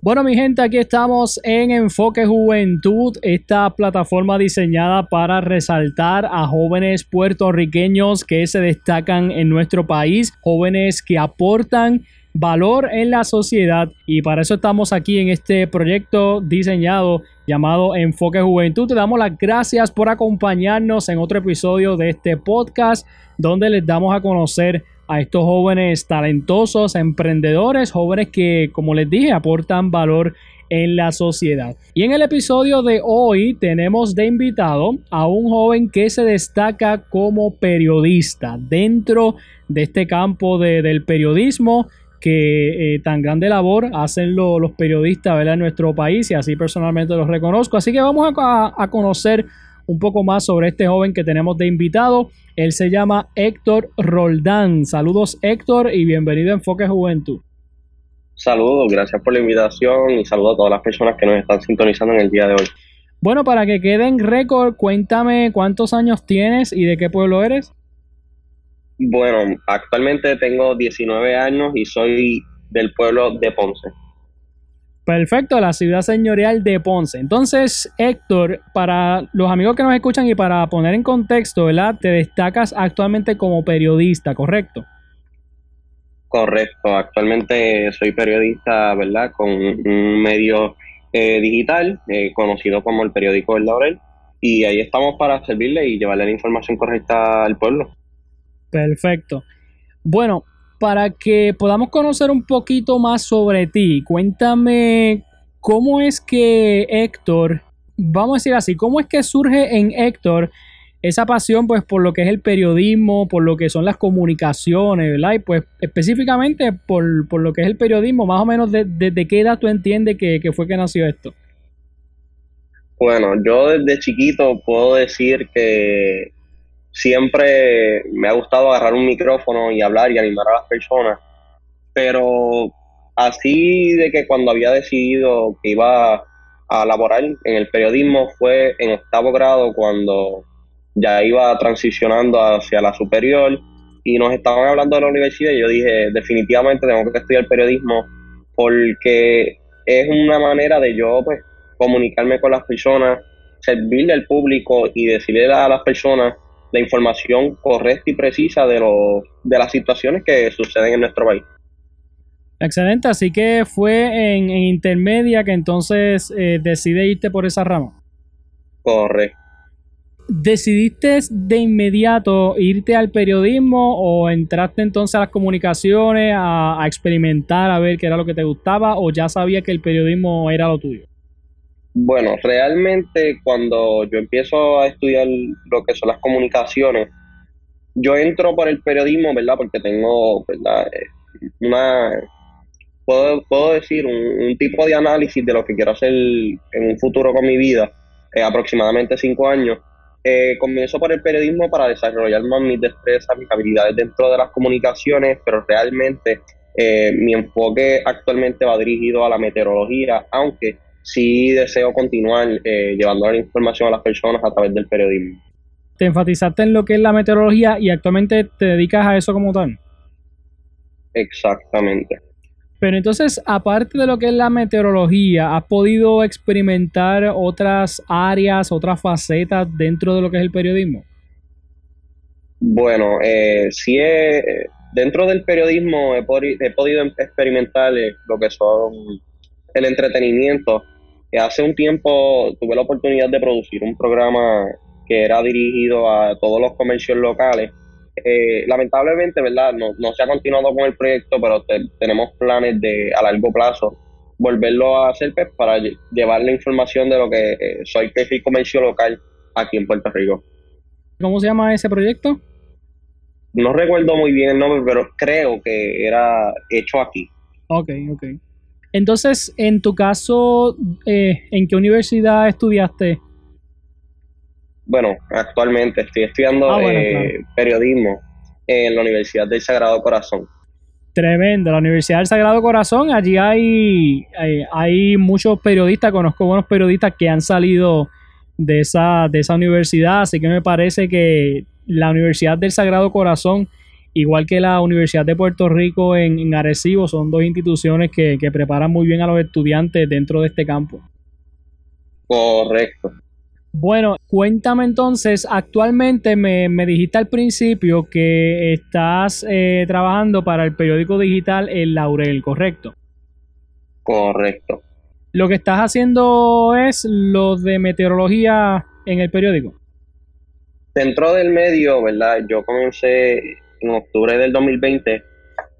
Bueno, mi gente, aquí estamos en Enfoque Juventud, esta plataforma diseñada para resaltar a jóvenes puertorriqueños que se destacan en nuestro país, jóvenes que aportan valor en la sociedad y para eso estamos aquí en este proyecto diseñado llamado Enfoque Juventud. Te damos las gracias por acompañarnos en otro episodio de este podcast donde les damos a conocer a estos jóvenes talentosos, emprendedores, jóvenes que, como les dije, aportan valor en la sociedad. Y en el episodio de hoy tenemos de invitado a un joven que se destaca como periodista dentro de este campo del periodismo que eh, tan grande labor hacen los periodistas en nuestro país y así personalmente los reconozco. Así que vamos a conocer un poco más sobre este joven que tenemos de invitado. Él se llama Héctor Roldán. Saludos Héctor y bienvenido a Enfoque Juventud. Saludos, gracias por la invitación y saludos a todas las personas que nos están sintonizando en el día de hoy. Bueno, para que quede en récord, cuéntame cuántos años tienes y de qué pueblo eres. Bueno, actualmente tengo 19 años y soy del pueblo de Ponce. Perfecto, la ciudad señorial de Ponce. Entonces, Héctor, para los amigos que nos escuchan y para poner en contexto, ¿verdad? Te destacas actualmente como periodista, ¿correcto? Correcto, actualmente soy periodista, ¿verdad? Con un medio eh, digital eh, conocido como el periódico El Laurel y ahí estamos para servirle y llevarle la información correcta al pueblo. Perfecto. Bueno, para que podamos conocer un poquito más sobre ti, cuéntame cómo es que Héctor, vamos a decir así, cómo es que surge en Héctor esa pasión pues por lo que es el periodismo, por lo que son las comunicaciones, ¿verdad? Y pues específicamente por, lo que es el periodismo, más o menos desde qué edad tú entiendes que, que fue que nació esto. Bueno, yo desde chiquito puedo decir que siempre me ha gustado agarrar un micrófono y hablar y animar a las personas, pero así de que cuando había decidido que iba a laborar en el periodismo fue en octavo grado cuando ya iba transicionando hacia la superior y nos estaban hablando de la universidad y yo dije definitivamente tengo que estudiar periodismo porque es una manera de yo pues comunicarme con las personas, servirle al público y decirle a las personas la información correcta y precisa de, lo, de las situaciones que suceden en nuestro país. Excelente, así que fue en, intermedia que entonces eh, decide irte por esa rama. Correcto. ¿Decidiste de inmediato irte al periodismo o entraste entonces a las comunicaciones a, a experimentar a ver qué era lo que te gustaba o ya sabía que el periodismo era lo tuyo? Bueno, realmente cuando yo empiezo a estudiar lo que son las comunicaciones, yo entro por el periodismo, ¿verdad? Porque tengo, ¿verdad? Eh, una, puedo, puedo decir, un, tipo de análisis de lo que quiero hacer en un futuro con mi vida, eh, aproximadamente cinco años. Eh, comienzo por el periodismo para desarrollar más mis destrezas, mis habilidades dentro de las comunicaciones, pero realmente mi enfoque actualmente va dirigido a la meteorología, aunque sí deseo continuar eh, llevando la información a las personas a través del periodismo. Te enfatizaste en lo que es la meteorología y actualmente te dedicas a eso como tal. Exactamente. Pero entonces, aparte de lo que es la meteorología, ¿has podido experimentar otras áreas, otras facetas dentro de lo que es el periodismo? Bueno, eh, sí, dentro del periodismo he, he podido experimentar eh, lo que son el entretenimiento, hace un tiempo tuve la oportunidad de producir un programa que era dirigido a todos los comercios locales. Eh, lamentablemente, ¿verdad? No, se ha continuado con el proyecto, pero tenemos planes de a largo plazo volverlo a hacer pues, para llevar la información de lo que soy que soy comercio local aquí en Puerto Rico. ¿Cómo se llama ese proyecto? No recuerdo muy bien el nombre, pero creo que era hecho aquí. Ok, ok. Entonces, en tu caso, eh, ¿en qué universidad estudiaste? Bueno, actualmente estoy estudiando ah, eh, periodismo en la Universidad del Sagrado Corazón. Tremendo, la Universidad del Sagrado Corazón, allí hay, hay, muchos periodistas, conozco buenos periodistas que han salido de esa, de esa universidad, así que me parece que la Universidad del Sagrado Corazón, igual que la Universidad de Puerto Rico en, en Arecibo, son dos instituciones que, que preparan muy bien a los estudiantes dentro de este campo. Correcto. Bueno, cuéntame entonces, actualmente me, dijiste al principio que estás eh, trabajando para el periódico digital El Laurel, ¿correcto? Correcto. Lo que estás haciendo es lo de meteorología en el periódico. Dentro del medio, ¿verdad? Yo comencé en octubre del 2020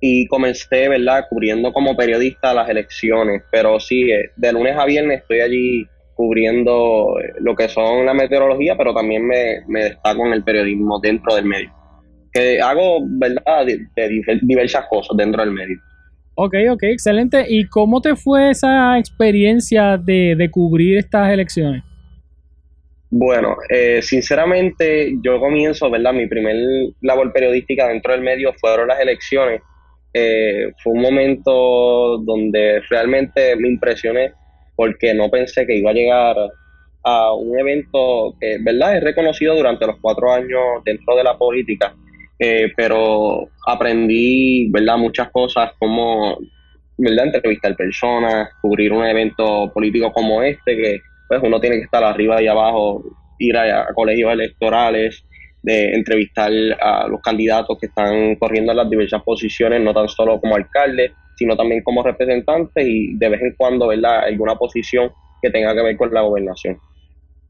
y comencé, ¿verdad? Cubriendo como periodista las elecciones, pero sí, eh, de lunes a viernes estoy allí cubriendo eh, lo que son la meteorología, pero también me, destaco en el periodismo dentro del medio. Que hago, ¿verdad?, de, diversas cosas dentro del medio. Ok, ok, excelente. ¿Y cómo te fue esa experiencia de, cubrir estas elecciones? Bueno, eh, sinceramente yo comienzo, ¿verdad? Mi primer labor periodística dentro del medio fueron las elecciones. Eh, fue un momento donde realmente me impresioné porque no pensé que iba a llegar a un evento que, ¿verdad?, es reconocido durante los cuatro años dentro de la política, eh, pero aprendí, ¿verdad?, muchas cosas como, ¿verdad?, entrevistar personas, cubrir un evento político como este, que pues uno tiene que estar arriba y abajo, ir a, colegios electorales, de entrevistar a los candidatos que están corriendo en las diversas posiciones, no tan solo como alcalde, sino también como representante y de vez en cuando, ¿verdad?, alguna posición que tenga que ver con la gobernación.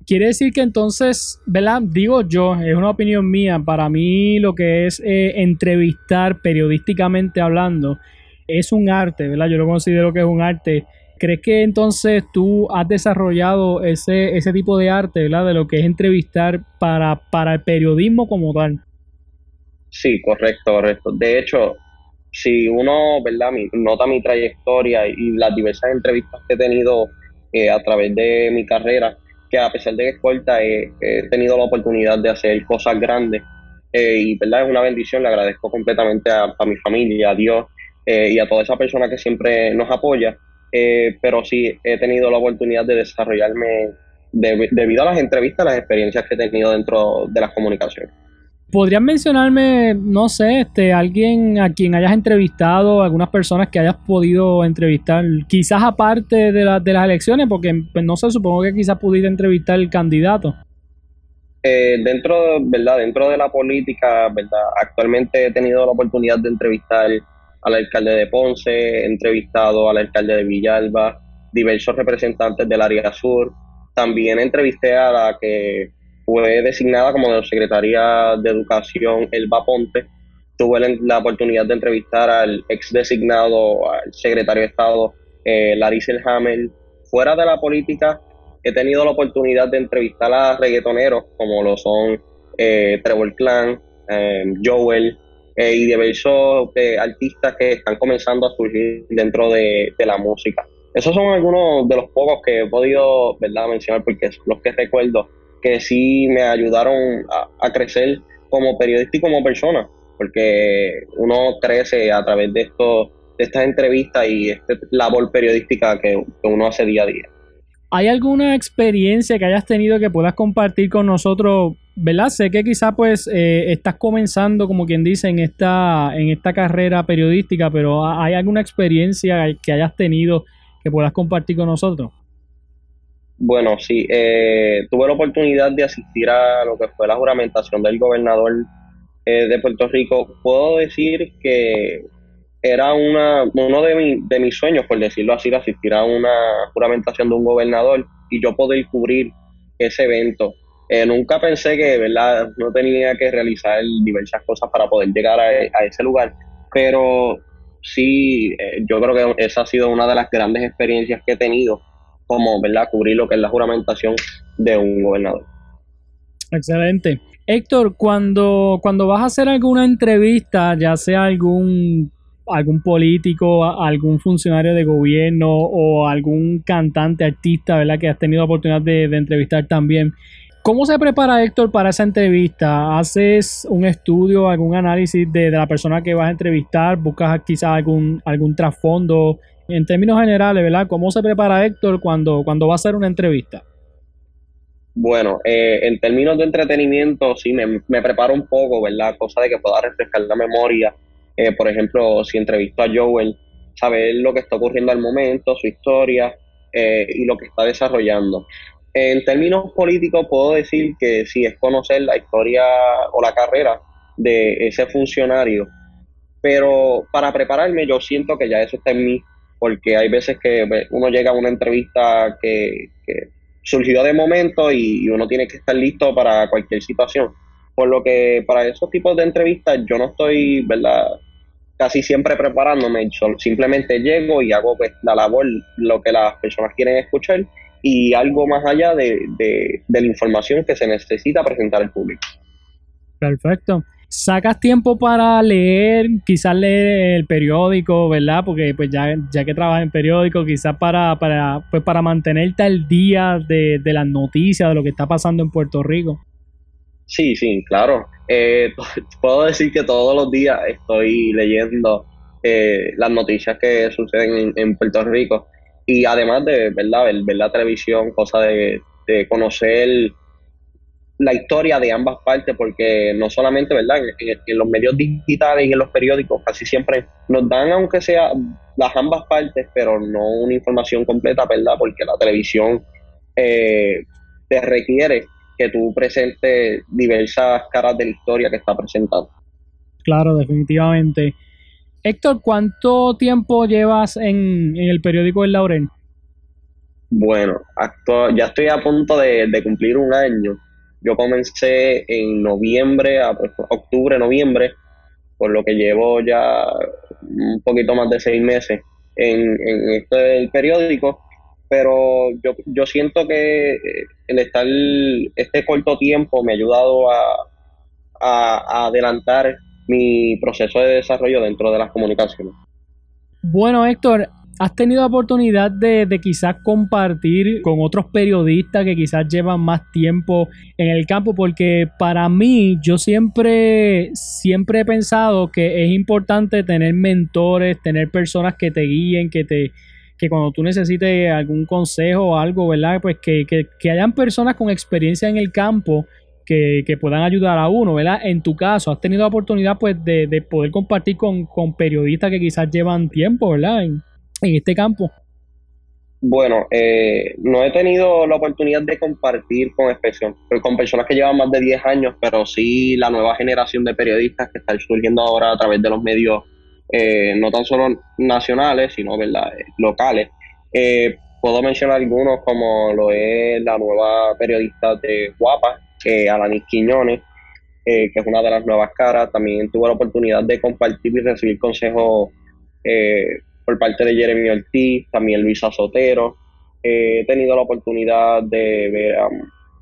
Quiere decir que entonces, ¿verdad? Digo yo, es una opinión mía, para mí lo que es eh, entrevistar periodísticamente hablando es un arte, ¿verdad? Yo lo considero que es un arte. ¿Crees que entonces tú has desarrollado ese, ese tipo de arte, ¿verdad? De lo que es entrevistar para, para el periodismo como tal. Sí, correcto, correcto. De hecho, si uno, ¿verdad? nota mi trayectoria y las diversas entrevistas que he tenido eh, a través de mi carrera, que a pesar de que es corta, he, tenido la oportunidad de hacer cosas grandes. Eh, y verdad es una bendición, le agradezco completamente a, mi familia, a Dios eh, y a toda esa persona que siempre nos apoya. Pero sí he tenido la oportunidad de desarrollarme debido a las entrevistas, las experiencias que he tenido dentro de las comunicaciones. ¿Podrías mencionarme, no sé, este, alguien a quien hayas entrevistado, algunas personas que hayas podido entrevistar, quizás aparte de, de las elecciones, porque pues, no sé, supongo que quizás pudiste entrevistar el candidato? Eh, dentro, ¿verdad? Dentro de la política, ¿verdad? Actualmente he tenido la oportunidad de entrevistar al alcalde de Ponce, he entrevistado al alcalde de Villalba, diversos representantes del área sur. También entrevisté a la que fue designada como secretaria de Educación Elba Ponte. Tuve la oportunidad de entrevistar al ex designado, al secretario de Estado, eh, Larissa Hamel. Fuera de la política, he tenido la oportunidad de entrevistar a reggaetoneros como lo son eh, Trevor Clan, eh, Joel eh, y diversos artistas que están comenzando a surgir dentro de, la música. Esos son algunos de los pocos que he podido ¿verdad? mencionar porque son los que recuerdo que sí me ayudaron a, crecer como periodista y como persona, porque uno crece a través de esto, de estas entrevistas y esta labor periodística que, uno hace día a día. ¿Hay alguna experiencia que hayas tenido que puedas compartir con nosotros? ¿Verdad? Sé que quizá pues eh, estás comenzando, como quien dice, en esta, en esta carrera periodística, pero ¿hay alguna experiencia que hayas tenido que puedas compartir con nosotros? Bueno, sí, eh, tuve la oportunidad de asistir a lo que fue la juramentación del gobernador eh, de Puerto Rico. Puedo decir que era una, uno de, de mis sueños, por decirlo así, asistir a una juramentación de un gobernador y yo poder cubrir ese evento. Eh, nunca pensé que, ¿verdad?, no tenía que realizar diversas cosas para poder llegar a, ese lugar, pero sí, eh, yo creo que esa ha sido una de las grandes experiencias que he tenido, como, ¿verdad?, cubrir lo que es la juramentación de un gobernador. Excelente. Héctor, cuando, cuando vas a hacer alguna entrevista, ya sea algún algún político, algún funcionario de gobierno o algún cantante, artista, ¿verdad? Que has tenido oportunidad de, entrevistar también. ¿Cómo se prepara Héctor para esa entrevista? ¿Haces un estudio, algún análisis de, la persona que vas a entrevistar? ¿Buscas quizás algún, algún trasfondo? En términos generales, ¿verdad? ¿Cómo se prepara Héctor cuando, cuando va a hacer una entrevista? Bueno, eh, en términos de entretenimiento, sí, me, me preparo un poco, ¿verdad? Cosa de que pueda refrescar la memoria eh, por ejemplo, si entrevisto a Joel, saber lo que está ocurriendo al momento, su historia eh, y lo que está desarrollando. En términos políticos puedo decir que si es conocer la historia o la carrera de ese funcionario, pero para prepararme yo siento que ya eso está en mí, porque hay veces que uno llega a una entrevista que, surgió de momento y uno tiene que estar listo para cualquier situación. Por lo que para esos tipos de entrevistas yo no estoy, ¿verdad? casi siempre preparándome, simplemente llego y hago pues, la labor, lo que las personas quieren escuchar y algo más allá de, la información que se necesita presentar al público. Perfecto. ¿Sacas tiempo para leer, quizás leer el periódico, verdad? Porque pues ya, ya que trabajas en periódico, quizás para, para, pues, para mantenerte al día de, de las noticias, de lo que está pasando en Puerto Rico. Sí, sí, claro. Eh, puedo decir que todos los días estoy leyendo eh, las noticias que suceden en, Puerto Rico y además de verdad ver, la televisión, cosa de, conocer la historia de ambas partes, porque no solamente verdad en, los medios digitales y en los periódicos casi siempre nos dan aunque sea las ambas partes, pero no una información completa, verdad, porque la televisión eh, te requiere que tú presentes diversas caras de la historia que está presentando. Claro, definitivamente. Héctor, ¿cuánto tiempo llevas en, el periódico El Laurel? Bueno, ya estoy a punto de, cumplir un año. Yo comencé en noviembre, pues, octubre, noviembre, por lo que llevo ya un poquito más de seis meses en, en este periódico pero yo, yo siento que eh, el estar este corto tiempo me ha ayudado a, adelantar mi proceso de desarrollo dentro de las comunicaciones. Bueno, Héctor, ¿has tenido oportunidad de, quizás compartir con otros periodistas que quizás llevan más tiempo en el campo? Porque para mí, yo siempre, siempre he pensado que es importante tener mentores, tener personas que te guíen, que te, que cuando tú necesites algún consejo o algo, ¿verdad? Pues que, hayan personas con experiencia en el campo que, puedan ayudar a uno, ¿verdad? En tu caso, has tenido la oportunidad pues de, poder compartir con, periodistas que quizás llevan tiempo, ¿verdad? En, este campo. Bueno, eh, no he tenido la oportunidad de compartir con, con personas que llevan más de 10 años, pero sí la nueva generación de periodistas que están surgiendo ahora a través de los medios eh, no tan solo nacionales, sino ¿verdad? Eh, locales. Eh, puedo mencionar algunos como lo es la nueva periodista de Guapa, eh, Alanis Quiñones, que es una de las nuevas caras. También tuve la oportunidad de compartir y recibir consejos por parte de Jeremy Ortiz, también Luisa Sotero. he tenido la oportunidad de ver,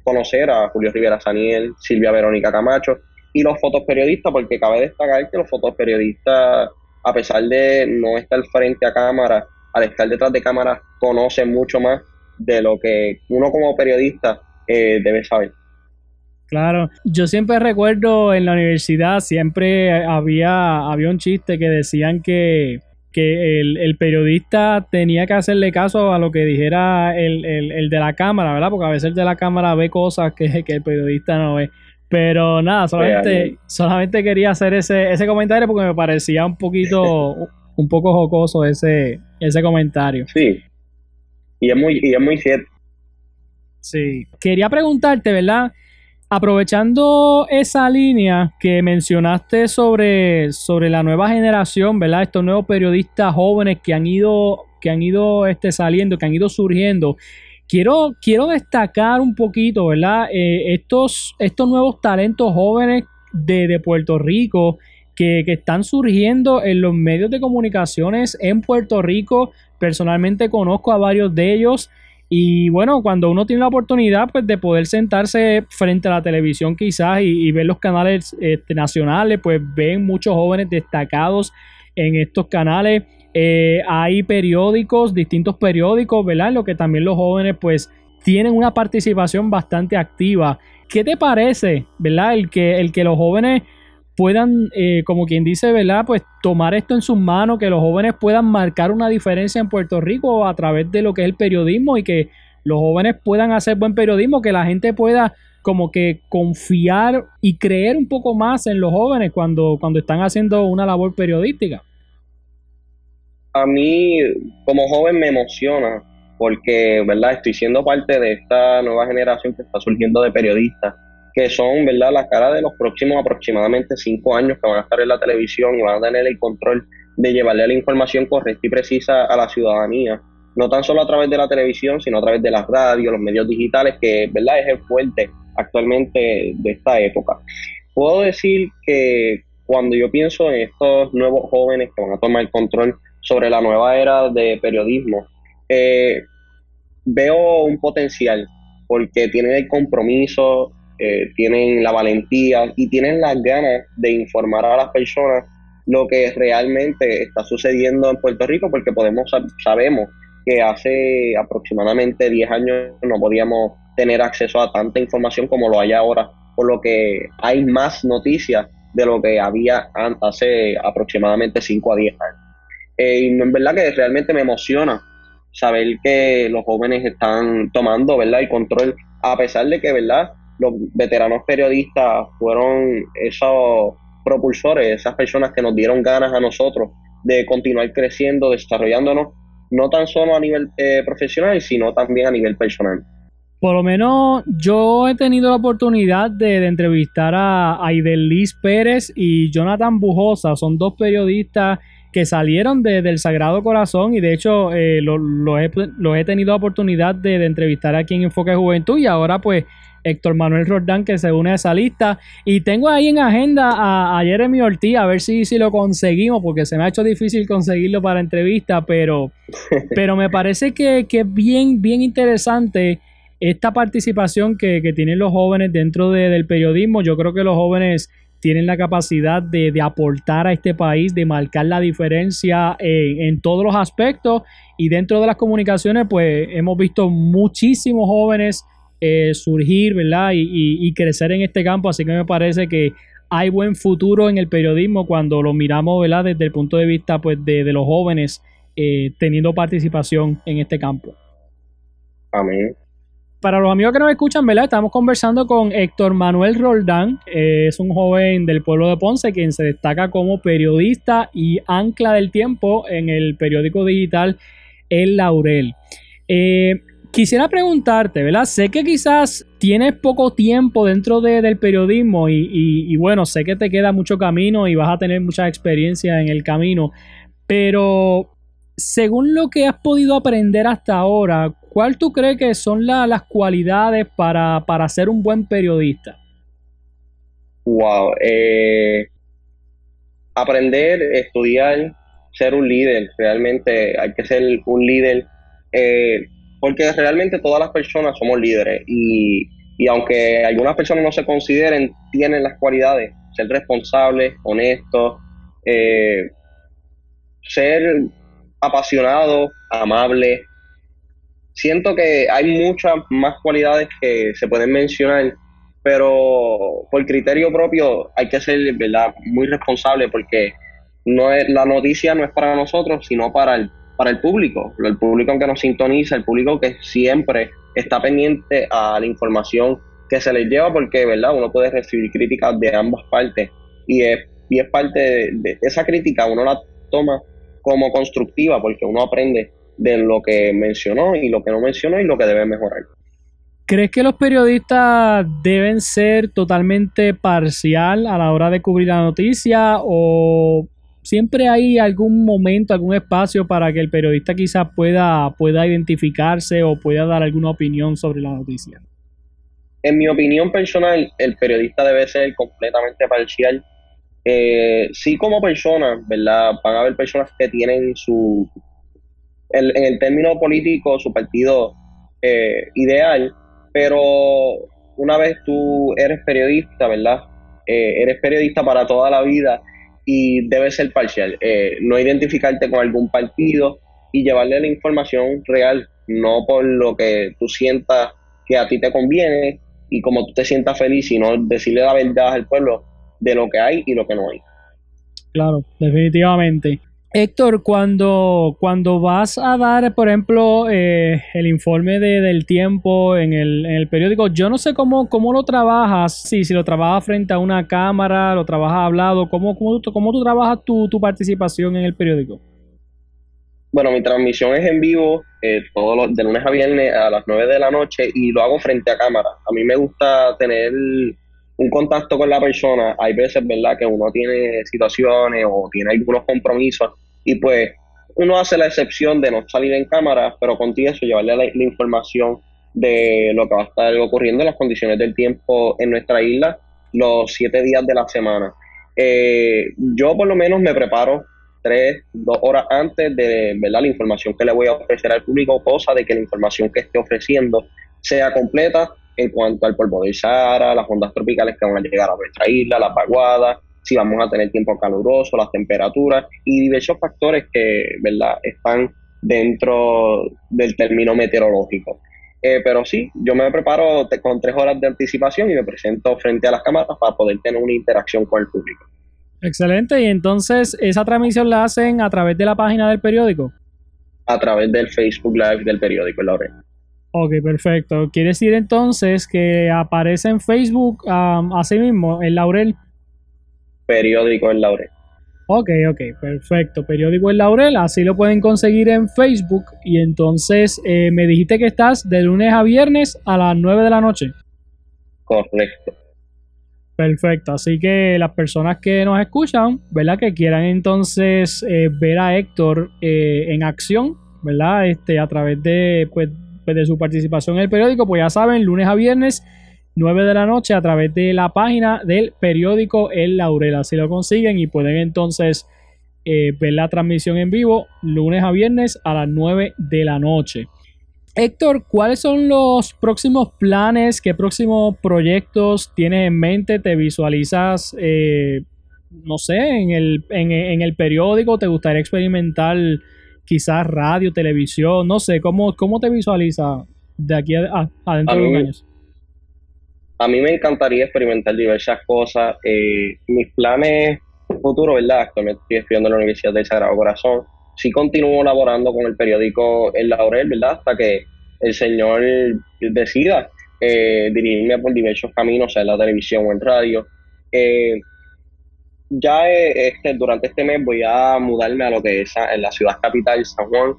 conocer a Julio Rivera Saniel, Silvia Verónica Camacho y los fotoperiodistas, porque cabe destacar que los fotoperiodistas a pesar de no estar frente a cámara, al estar detrás de cámara, conoce mucho más de lo que uno como periodista eh, debe saber. Claro, yo siempre recuerdo en la universidad, siempre había, había un chiste que decían que, el, periodista tenía que hacerle caso a lo que dijera el, el, de la cámara, ¿verdad? Porque a veces el de la cámara ve cosas que, que el periodista no ve. Pero nada, solamente, solamente quería hacer ese, ese comentario porque me parecía un poquito, un poco jocoso ese, ese comentario. Sí. Y es muy, y es muy cierto. Sí. Quería preguntarte, ¿verdad? Aprovechando esa línea que mencionaste sobre, sobre la nueva generación, ¿verdad? Estos nuevos periodistas jóvenes que han ido, que han ido este, saliendo, que han ido surgiendo. Quiero, quiero destacar un poquito, ¿verdad? Eh, estos, estos nuevos talentos jóvenes de, Puerto Rico que, que, están surgiendo en los medios de comunicaciones en Puerto Rico. Personalmente conozco a varios de ellos. Y bueno, cuando uno tiene la oportunidad pues, de poder sentarse frente a la televisión quizás y, ver los canales este, nacionales, pues ven muchos jóvenes destacados en estos canales. Eh, hay periódicos, distintos periódicos, ¿verdad? En lo que también los jóvenes pues tienen una participación bastante activa. ¿Qué te parece, ¿verdad? El que, el que los jóvenes puedan, eh, como quien dice, ¿verdad? Pues tomar esto en sus manos, que los jóvenes puedan marcar una diferencia en Puerto Rico a través de lo que es el periodismo y que los jóvenes puedan hacer buen periodismo, que la gente pueda como que confiar y creer un poco más en los jóvenes cuando, cuando están haciendo una labor periodística. A mí, como joven, me emociona porque, ¿verdad? Estoy siendo parte de esta nueva generación que está surgiendo de periodistas que son, ¿verdad?, la cara de los próximos aproximadamente cinco años que van a estar en la televisión y van a tener el control de llevarle la información correcta y precisa a la ciudadanía, no tan solo a través de la televisión, sino a través de las radios, los medios digitales, que, ¿verdad?, es el fuerte actualmente de esta época. Puedo decir que cuando yo pienso en estos nuevos jóvenes que van a tomar el control sobre la nueva era de periodismo, eh, veo un potencial porque tienen el compromiso, eh, tienen la valentía y tienen las ganas de informar a las personas lo que realmente está sucediendo en Puerto Rico, porque podemos sabemos que hace aproximadamente 10 años no podíamos tener acceso a tanta información como lo hay ahora, por lo que hay más noticias de lo que había hace aproximadamente 5 a 10 años. Eh, y en verdad que realmente me emociona saber que los jóvenes están tomando ¿verdad? el control, a pesar de que ¿verdad? Los veteranos periodistas fueron esos propulsores, esas personas que nos dieron ganas a nosotros de continuar creciendo, desarrollándonos, no tan solo a nivel eh, profesional, sino también a nivel personal. Por lo menos yo he tenido la oportunidad de, entrevistar a Aidelis Pérez y Jonathan Bujosa, son dos periodistas que salieron del Sagrado Corazón y de hecho eh, los lo he, he, tenido la oportunidad de, de, entrevistar aquí en Enfoque Juventud y ahora pues Héctor Manuel Roldán que se une a esa lista. Y tengo ahí en agenda a, Jeremy Ortiz, a ver si, si lo conseguimos, porque se me ha hecho difícil conseguirlo para entrevista, pero, pero me parece que, es bien, bien interesante esta participación que, tienen los jóvenes dentro del periodismo. Yo creo que los jóvenes tienen la capacidad de, aportar a este país, de marcar la diferencia en, en, todos los aspectos. Y dentro de las comunicaciones, pues hemos visto muchísimos jóvenes eh, surgir, ¿verdad? Y, crecer en este campo. Así que me parece que hay buen futuro en el periodismo cuando lo miramos, ¿verdad? Desde el punto de vista, pues, de, los jóvenes eh, teniendo participación en este campo. Amén. Para los amigos que nos escuchan, ¿verdad? Estamos conversando con Héctor Manuel Roldán. Eh, es un joven del pueblo de Ponce quien se destaca como periodista y ancla del tiempo en el periódico digital El Laurel. Eh, Quisiera preguntarte, ¿verdad? Sé que quizás tienes poco tiempo dentro del periodismo y, bueno, sé que te queda mucho camino y vas a tener mucha experiencia en el camino, pero según lo que has podido aprender hasta ahora, ¿cuál tú crees que son las cualidades para, ser un buen periodista? Wow, eh, aprender, estudiar, ser un líder, realmente hay que ser un líder. Eh, porque realmente todas las personas somos líderes y, aunque algunas personas no se consideren, tienen las cualidades, ser responsables, honestos, eh, ser apasionados, amables. Siento que hay muchas más cualidades que se pueden mencionar, pero por criterio propio hay que ser ¿verdad? muy responsable porque no es, la noticia no es para nosotros, sino para el para el público, el público que nos sintoniza, el público que siempre está pendiente a la información que se les lleva, porque verdad uno puede recibir críticas de ambas partes y es, y es parte de, esa crítica, uno la toma como constructiva porque uno aprende de lo que mencionó y lo que no mencionó y lo que debe mejorar. ¿Crees que los periodistas deben ser totalmente parcial a la hora de cubrir la noticia o siempre hay algún momento, algún espacio para que el periodista quizás pueda, pueda identificarse o pueda dar alguna opinión sobre la noticia. En mi opinión personal, el periodista debe ser completamente parcial Eh, sí como personas, ¿verdad? Van a haber personas que tienen su, en el término político, su partido eh, ideal, pero una vez tú eres periodista, ¿verdad? Eh, eres periodista para toda la vida y debes ser parcial, eh, no identificarte con algún partido y llevarle la información real, no por lo que tú sientas que a ti te conviene y como tú te sientas feliz, sino decirle la verdad al pueblo de lo que hay y lo que no hay. Claro, definitivamente. Héctor, cuando, cuando vas a dar, por ejemplo, eh, el informe de, del tiempo en el, en el, periódico, yo no sé cómo, cómo lo trabajas, sí, si lo trabajas frente a una cámara, lo trabajas hablado, ¿cómo, cómo, cómo tú trabajas tu, tu, participación en el periódico? Bueno, mi transmisión es en vivo, eh, todos los, de lunes a viernes a las 9 de la noche y lo hago frente a cámara. A mí me gusta tener un contacto con la persona. Hay veces, ¿verdad?, que uno tiene situaciones o tiene algunos compromisos y pues uno hace la excepción de no salir en cámara, pero contigo eso, llevarle la, información de lo que va a estar ocurriendo en las condiciones del tiempo en nuestra isla los siete días de la semana. Eh, yo por lo menos me preparo tres, dos horas antes de ¿verdad? la información que le voy a ofrecer al público, cosa de que la información que esté ofreciendo sea completa en cuanto al polvo de Sahara, las ondas tropicales que van a llegar a nuestra isla, las vaguadas, si vamos a tener tiempo caluroso, las temperaturas y diversos factores que ¿verdad? están dentro del término meteorológico. Eh, pero sí, yo me preparo con tres horas de anticipación y me presento frente a las cámaras para poder tener una interacción con el público. Excelente, y entonces esa transmisión la hacen a través de la página del periódico. A través del Facebook Live del periódico Laurel. Ok, perfecto. Quiere decir entonces que aparece en Facebook um, así mismo, el Laurel periódico El Laurel. Ok, ok, perfecto. Periódico El Laurel, así lo pueden conseguir en Facebook. Y entonces eh, me dijiste que estás de lunes a viernes a las 9 de la noche. Correcto. Perfecto, así que las personas que nos escuchan, ¿verdad? Que quieran entonces eh, ver a Héctor eh, en acción, ¿verdad? Este, a través de, pues, pues, de su participación en el periódico, pues ya saben, lunes a viernes 9 de la noche a través de la página del periódico El Laurel. Así lo consiguen y pueden entonces eh, ver la transmisión en vivo lunes a viernes a las 9 de la noche. Héctor, ¿cuáles son los próximos planes? ¿Qué próximos proyectos tienes en mente? ¿Te visualizas, eh, no sé, en el, en, el periódico? ¿Te gustaría experimentar quizás radio, televisión? No sé, ¿cómo, cómo te visualizas de aquí a, dentro de unos años? a mí me encantaría experimentar diversas cosas. Eh, mis planes futuros, ¿verdad? Actualmente estoy estudiando en la Universidad del Sagrado Corazón. Sí continúo laborando con el periódico El Laurel, ¿verdad? Hasta que el Señor decida eh, dirigirme por diversos caminos, sea en la televisión o en radio. Eh, ya este, durante este mes voy a mudarme a lo que es en la ciudad capital, San Juan,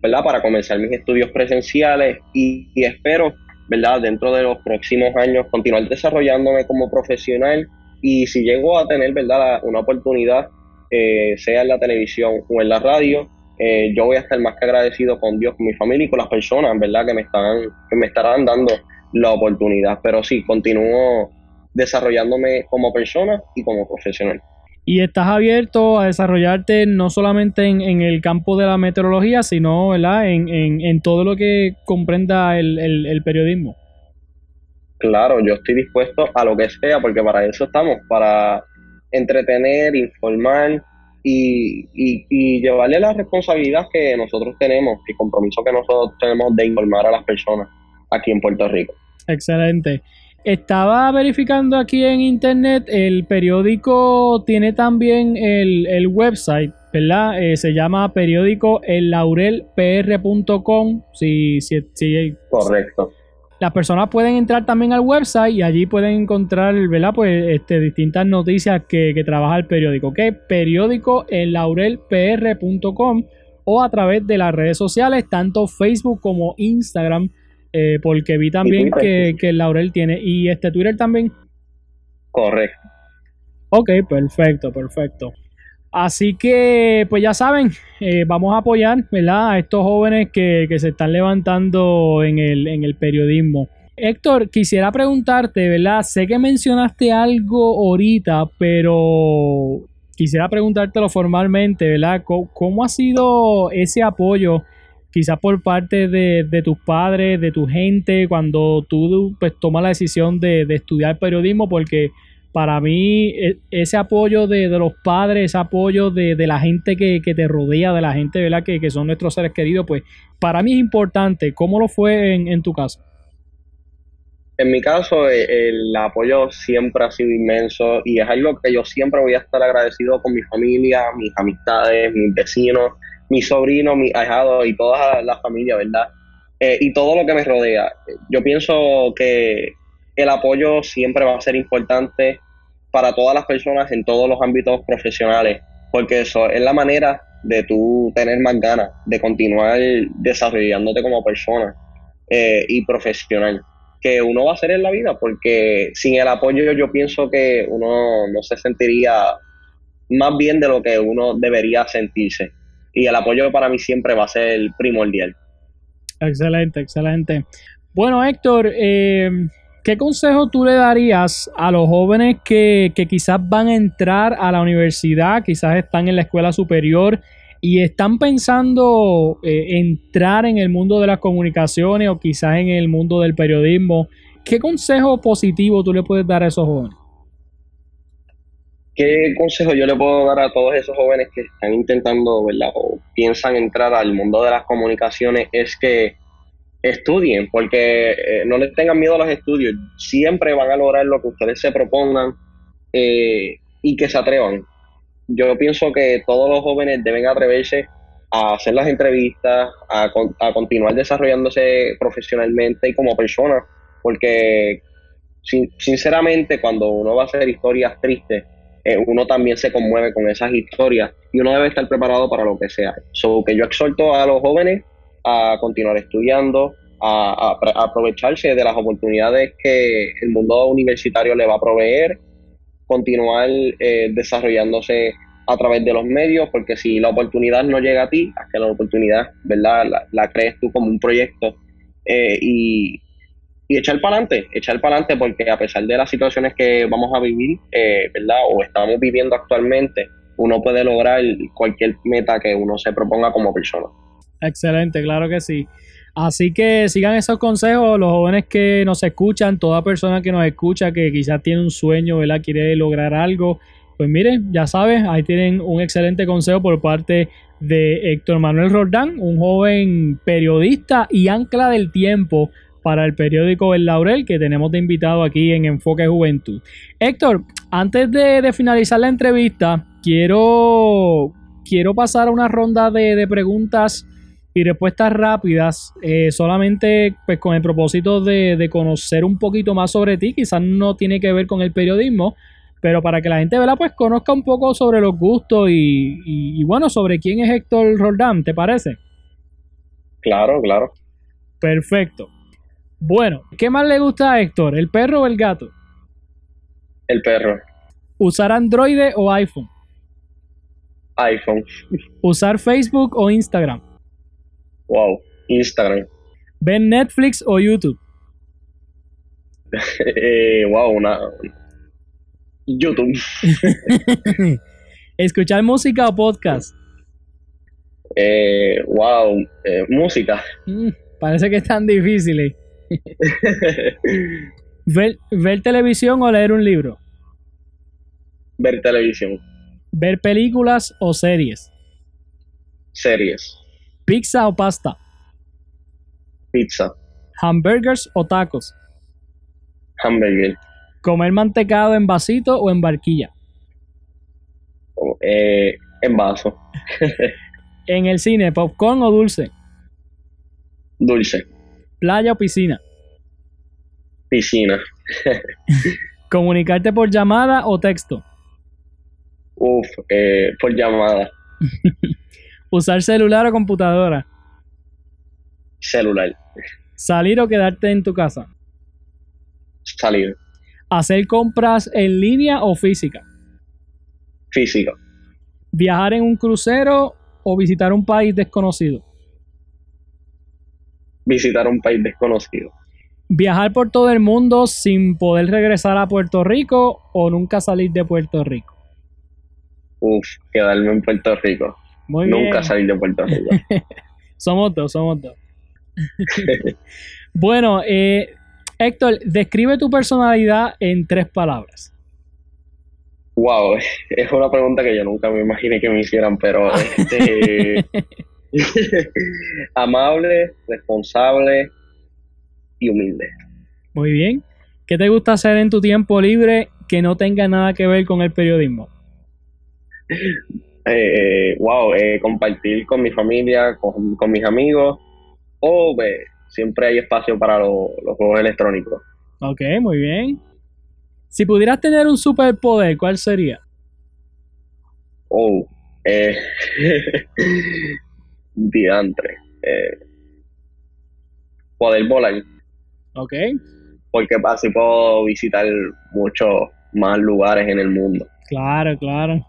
¿verdad? Para comenzar mis estudios presenciales y espero ¿verdad? Dentro de los próximos años continuar desarrollándome como profesional y si llego a tener, ¿verdad? Una oportunidad, eh, sea en la televisión o en la radio, eh, yo voy a estar más que agradecido con Dios, con mi familia y con las personas, ¿verdad? Que me están, que me estarán dando la oportunidad. Pero sí, continúo desarrollándome como persona y como profesional y estás abierto a desarrollarte no solamente en, el campo de la meteorología, sino ¿verdad? En, en, todo lo que comprenda el, periodismo. Claro, yo estoy dispuesto a lo que sea, porque para eso estamos, para entretener, informar y, y, llevarle la responsabilidad que nosotros tenemos, el compromiso que nosotros tenemos de informar a las personas aquí en Puerto Rico. Excelente. Estaba verificando aquí en internet, el periódico tiene también el, website, ¿verdad? Eh, se llama periódico ellaurelpr.com. Sí, sí, sí. Correcto. Las personas pueden entrar también al website y allí pueden encontrar, ¿verdad? Pues este, distintas noticias que, que trabaja el periódico. ¿Qué? Periódico ellaurelpr.com o a través de las redes sociales, tanto Facebook como Instagram eh, porque vi también que, que, Laurel tiene. ¿Y este Twitter también? Correcto. Ok, perfecto, perfecto. Así que, pues ya saben, eh, vamos a apoyar, ¿verdad? A estos jóvenes que, se están levantando en el, en el periodismo. Héctor, quisiera preguntarte, ¿verdad? Sé que mencionaste algo ahorita, pero quisiera preguntártelo formalmente, ¿verdad? ¿Cómo, ha sido ese apoyo, quizás por parte de, tus padres, de tu gente, cuando tú pues, tomas la decisión de, estudiar periodismo? Porque para mí e, ese apoyo de, los padres, ese apoyo de, la gente que, te rodea, de la gente ¿verdad? Que, son nuestros seres queridos, pues para mí es importante. ¿Cómo lo fue en, en tu caso? En mi caso, eh, el apoyo siempre ha sido inmenso y es algo que yo siempre voy a estar agradecido con mi familia, mis amistades, mis vecinos, mis sobrinos, mis ahijados y toda la familia, ¿verdad? Eh, y todo lo que me rodea. Yo pienso que el apoyo siempre va a ser importante para todas las personas en todos los ámbitos profesionales, porque eso es la manera de tú tener más ganas de continuar desarrollándote como persona eh, y profesional que uno va a hacer en la vida, porque sin el apoyo yo pienso que uno no se sentiría más bien de lo que uno debería sentirse. Y el apoyo para mí siempre va a ser primordial. Excelente, excelente. Bueno, Héctor, eh, ¿qué consejo tú le darías a los jóvenes que, que quizás van a entrar a la universidad, quizás están en la escuela superior y están pensando eh, entrar en el mundo de las comunicaciones o quizás en el mundo del periodismo, ¿qué consejo positivo tú le puedes dar a esos jóvenes? ¿Qué consejo yo le puedo dar a todos esos jóvenes que están intentando. O piensan entrar al mundo de las comunicaciones es que estudien, porque eh, no les tengan miedo a los estudios, siempre van a lograr lo que ustedes se propongan eh, y que se atrevan. Yo pienso que todos los jóvenes deben atreverse a hacer las entrevistas, a, a continuar desarrollándose profesionalmente y como persona, porque sinceramente cuando uno va a hacer historias tristes, eh, uno también se conmueve con esas historias y uno debe estar preparado para lo que sea. So, que yo exhorto a los jóvenes a continuar estudiando, a, aprovecharse de las oportunidades que el mundo universitario le va a proveer continuar eh, desarrollándose a través de los medios, porque si la oportunidad no llega a ti, es que la oportunidad, ¿verdad? La, crees tú como un proyecto eh, y, echar para adelante, echar para adelante, porque a pesar de las situaciones que vamos a vivir, eh, ¿verdad? O estamos viviendo actualmente, uno puede lograr cualquier meta que uno se proponga como persona. Excelente, claro que sí. Así que sigan esos consejos, los jóvenes que nos escuchan, toda persona que nos escucha que quizás tiene un sueño, ¿verdad? Quiere lograr algo. Pues miren, ya sabes, ahí tienen un excelente consejo por parte de Héctor Manuel Roldán, un joven periodista y ancla del tiempo para el periódico El Laurel que tenemos de invitado aquí en Enfoque Juventud. Héctor, antes de, finalizar la entrevista, quiero, quiero pasar a una ronda de, de preguntas y respuestas rápidas, eh, solamente pues con el propósito de, conocer un poquito más sobre ti, quizás no tiene que ver con el periodismo, pero para que la gente ¿verdad? pues conozca un poco sobre los gustos y, bueno, sobre quién es Héctor Roldán, ¿te parece? Claro, claro. Perfecto. Bueno, ¿qué más le gusta a Héctor, el perro o el gato? El perro. ¿Usar Android o iPhone? iPhone. ¿Usar Facebook o Instagram? Wow, Instagram. ¿Ven Netflix o YouTube? eh, wow, una. YouTube. ¿Escuchar música o podcast? Eh, wow, eh, música. Mm, parece que es tan difícil. ¿Ver, ¿Ver televisión o leer un libro? Ver televisión. ¿Ver películas o series? Series. ¿Pizza o pasta? Pizza. ¿Hamburgers o tacos? Hamburger. ¿Comer mantecado en vasito o en barquilla? Eh, en vaso. ¿En el cine, popcorn o dulce? Dulce. ¿Playa o piscina? Piscina. ¿Comunicarte por llamada o texto? Uf, eh, por llamada. ¿Usar celular o computadora? Celular. ¿Salir o quedarte en tu casa? Salir. ¿Hacer compras en línea o física? Física. ¿Viajar en un crucero o visitar un país desconocido? Visitar un país desconocido. ¿Viajar por todo el mundo sin poder regresar a Puerto Rico o nunca salir de Puerto Rico? Uf, quedarme en Puerto Rico. Muy Nunca bien. salir de Puerto Rico. Somos dos, somos dos. bueno, eh, Héctor, describe tu personalidad en tres palabras. Wow, es una pregunta que yo nunca me imaginé que me hicieran, pero este, amable, responsable y humilde. Muy bien. ¿Qué te gusta hacer en tu tiempo libre que no tenga nada que ver con el periodismo? Eh, wow, eh, compartir con mi familia, con, con mis amigos, o ve, siempre hay espacio para lo- los juegos electrónicos. Ok, muy bien. Si pudieras tener un superpoder, ¿cuál sería? Oh, eh, diantre. Eh, poder volar, Ok, porque así puedo visitar muchos más lugares en el mundo. claro, claro.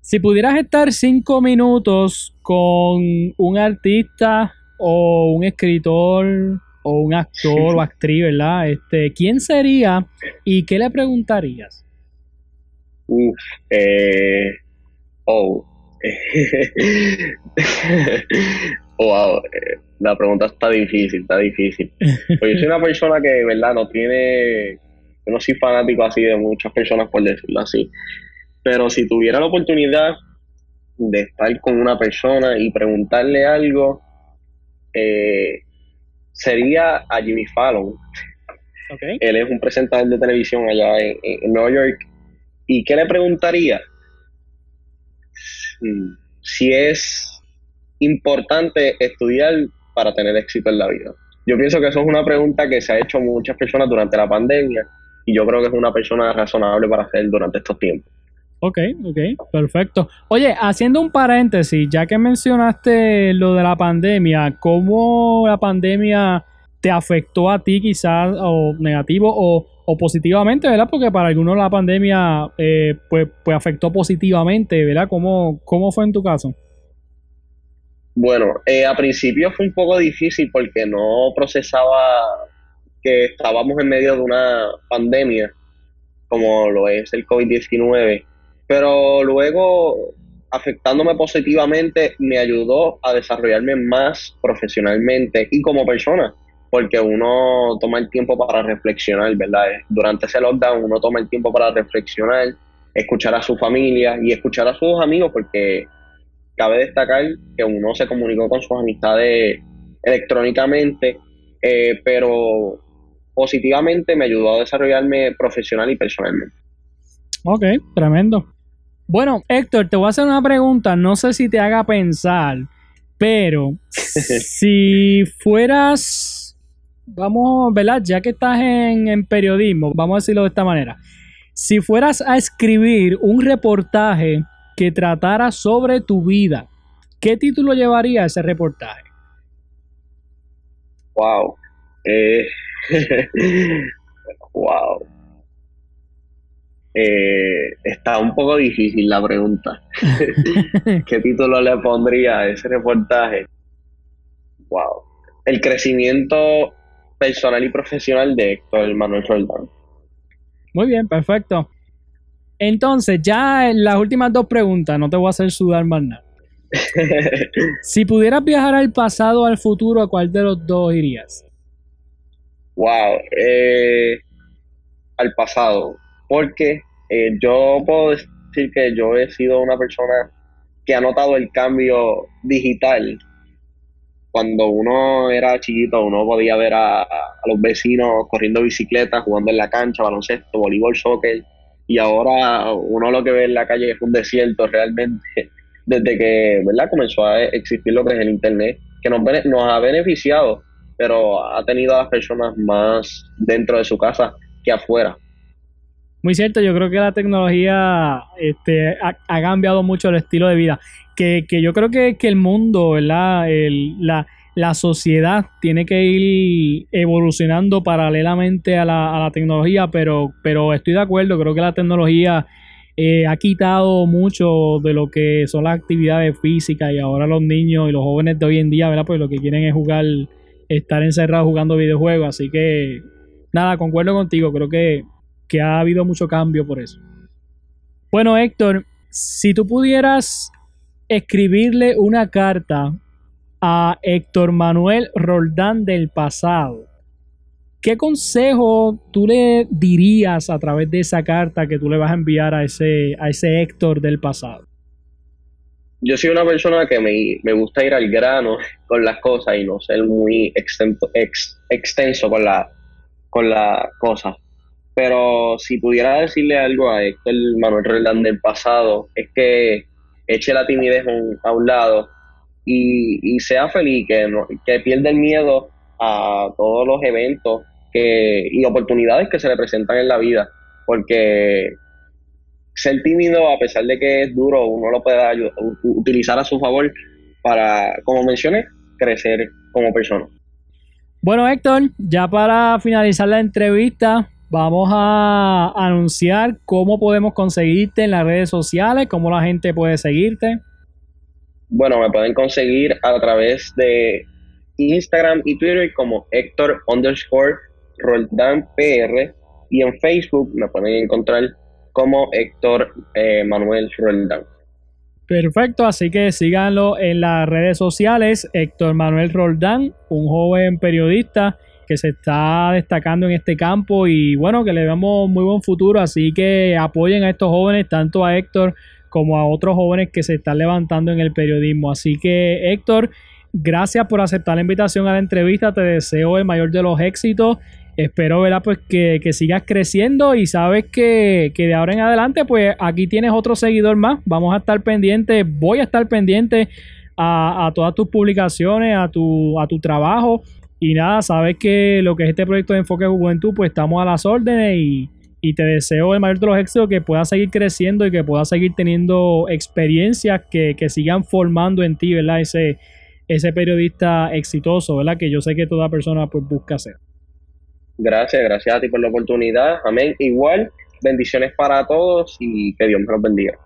Si pudieras estar cinco minutos con un artista o un escritor o un actor o actriz, ¿verdad? Este, ¿quién sería y qué le preguntarías? Uf, eh, oh. wow, eh, la pregunta está difícil, está difícil. Pues yo soy una persona que, ¿verdad? No tiene, yo no soy fanático así de muchas personas, por decirlo así. Pero si tuviera la oportunidad de estar con una persona y preguntarle algo, eh, sería a Jimmy Fallon. Ok, Él es un presentador de televisión allá en, en Nueva York. ¿Y qué le preguntaría? Si es importante estudiar para tener éxito en la vida. Yo pienso que eso es una pregunta que se ha hecho muchas personas durante la pandemia y yo creo que es una persona razonable para hacer durante estos tiempos. ok, ok, perfecto. Oye, haciendo un paréntesis, ya que mencionaste lo de la pandemia, ¿cómo la pandemia te afectó a ti quizás o negativo o, o positivamente, ¿verdad? Porque para algunos la pandemia eh, pues, pues afectó positivamente, ¿verdad? ¿Cómo, ¿Cómo fue en tu caso? Bueno, eh, a principio fue un poco difícil porque no procesaba que estábamos en medio de una pandemia como lo es el COVID-19, pero luego afectándome positivamente me ayudó a desarrollarme más profesionalmente y como persona, porque uno toma el tiempo para reflexionar, ¿verdad? Durante ese lockdown uno toma el tiempo para reflexionar, escuchar a su familia y escuchar a sus amigos, porque cabe destacar que uno se comunicó con sus amistades electrónicamente, eh, pero positivamente me ayudó a desarrollarme profesional y personalmente. Ok, tremendo. Bueno, Héctor, te voy a hacer una pregunta, no sé si te haga pensar, pero si fueras, vamos, ¿verdad? Ya que estás en, en periodismo, vamos a decirlo de esta manera, si fueras a escribir un reportaje que tratara sobre tu vida, ¿qué título llevaría ese reportaje? Wow. Eh, wow. Eh, está un poco difícil la pregunta. ¿Qué título le pondría a ese reportaje? Wow. El crecimiento personal y profesional de Héctor Manuel Roldán. Muy bien, perfecto. Entonces, ya en las últimas dos preguntas, no te voy a hacer sudar más nada. Si pudieras viajar al pasado o al futuro, ¿a cuál de los dos irías? Wow, eh, al pasado, porque eh, yo puedo decir que yo he sido una persona que ha notado el cambio digital. Cuando uno era chiquito, uno podía ver a, los vecinos corriendo bicicleta, jugando en la cancha, baloncesto, voleibol, soccer, y ahora uno lo que ve en la calle es un desierto realmente, desde que ¿verdad? comenzó a existir lo que es el Internet, que nos, nos ha beneficiado pero ha tenido a las personas más dentro de su casa que afuera. Muy cierto, yo creo que la tecnología este, ha cambiado mucho el estilo de vida. Que, que yo creo que, que el mundo, ¿verdad? La, la sociedad tiene que ir evolucionando paralelamente a la, a la tecnología, pero, pero estoy de acuerdo, creo que la tecnología eh, ha quitado mucho de lo que son las actividades físicas y ahora los niños y los jóvenes de hoy en día, ¿verdad? Pues lo que quieren es jugar, estar encerrados jugando videojuegos, así que nada, concuerdo contigo, creo que, que ha habido mucho cambio por eso. Bueno, Héctor, si tú pudieras escribirle una carta a Héctor Manuel Roldán del pasado, ¿qué consejo tú le dirías a través de esa carta que tú le vas a enviar a ese, a ese Héctor del pasado? Yo soy una persona que me, gusta ir al grano con las cosas y no ser muy extenso con la, con las cosas. Pero si pudiera decirle algo a Héctor Manuel Roldán del pasado, es que eche la timidez a un lado y, sea feliz, que, pierda el miedo a todos los eventos que, y oportunidades que se le presentan en la vida, porque ser tímido, a pesar de que es duro, uno lo puede utilizar a su favor para, como mencioné, crecer como persona. Bueno, Héctor, ya para finalizar la entrevista, vamos a anunciar cómo podemos conseguirte en las redes sociales, cómo la gente puede seguirte. Bueno, me pueden conseguir a través de Instagram y Twitter como Héctor underscore Roldán PR y en Facebook me pueden encontrar como Héctor eh, Manuel Roldán. Perfecto, así que síganlo en las redes sociales, Héctor Manuel Roldán, un joven periodista que se está destacando en este campo y bueno, que le damos muy buen futuro, así que apoyen a estos jóvenes, tanto a Héctor como a otros jóvenes que se están levantando en el periodismo. Así que Héctor, gracias por aceptar la invitación a la entrevista, te deseo el mayor de los éxitos. Espero ¿verdad? Pues que, sigas creciendo y sabes que, de ahora en adelante pues aquí tienes otro seguidor más. Vamos a estar pendientes, voy a estar pendiente a, a todas tus publicaciones, a tu, a tu trabajo y nada, sabes que lo que es este proyecto de Enfoque Juventud, pues estamos a las órdenes y, te deseo el mayor de los éxitos, que puedas seguir creciendo y que puedas seguir teniendo experiencias que, sigan formando en ti, ¿verdad? Ese, ese periodista exitoso, ¿verdad? Que yo sé que toda persona pues busca ser. Gracias, gracias a ti por la oportunidad. Amén. Igual, bendiciones para todos y que Dios me los bendiga.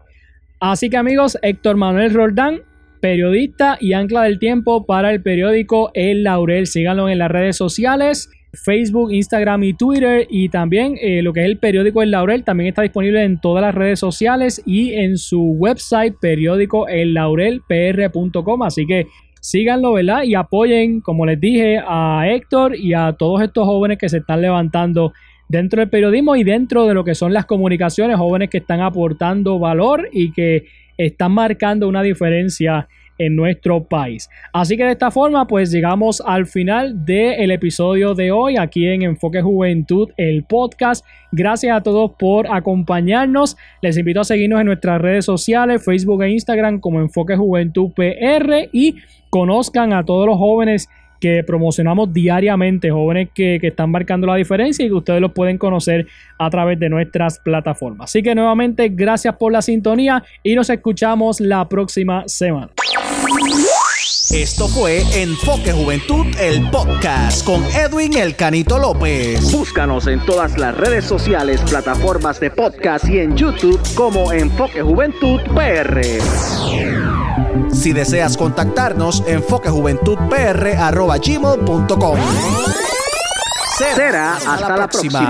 Así que amigos, Héctor Manuel Roldán, periodista y ancla del tiempo para el periódico El Laurel. Síganlo en las redes sociales. Facebook, Instagram y Twitter y también eh, lo que es el periódico El Laurel también está disponible en todas las redes sociales y en su website periódico ellaurelpr.com así que síganlo, ¿verdad? Y apoyen, como les dije, a Héctor y a todos estos jóvenes que se están levantando dentro del periodismo y dentro de lo que son las comunicaciones, jóvenes que están aportando valor y que están marcando una diferencia en nuestro país. Así que de esta forma, pues llegamos al final del episodio de hoy aquí en Enfoque Juventud, el podcast. Gracias a todos por acompañarnos. Les invito a seguirnos en nuestras redes sociales, Facebook e Instagram como Enfoque Juventud PR y conozcan a todos los jóvenes que promocionamos diariamente, jóvenes que, están marcando la diferencia y que ustedes los pueden conocer a través de nuestras plataformas. Así que nuevamente, gracias por la sintonía y nos escuchamos la próxima semana. Esto fue Enfoque Juventud, el podcast con Edwin El Canito López. Búscanos en todas las redes sociales, plataformas de podcast y en YouTube como Enfoque Juventud PR. Si deseas contactarnos, enfoquejuventudpr.gmail.com Será hasta, la próxima.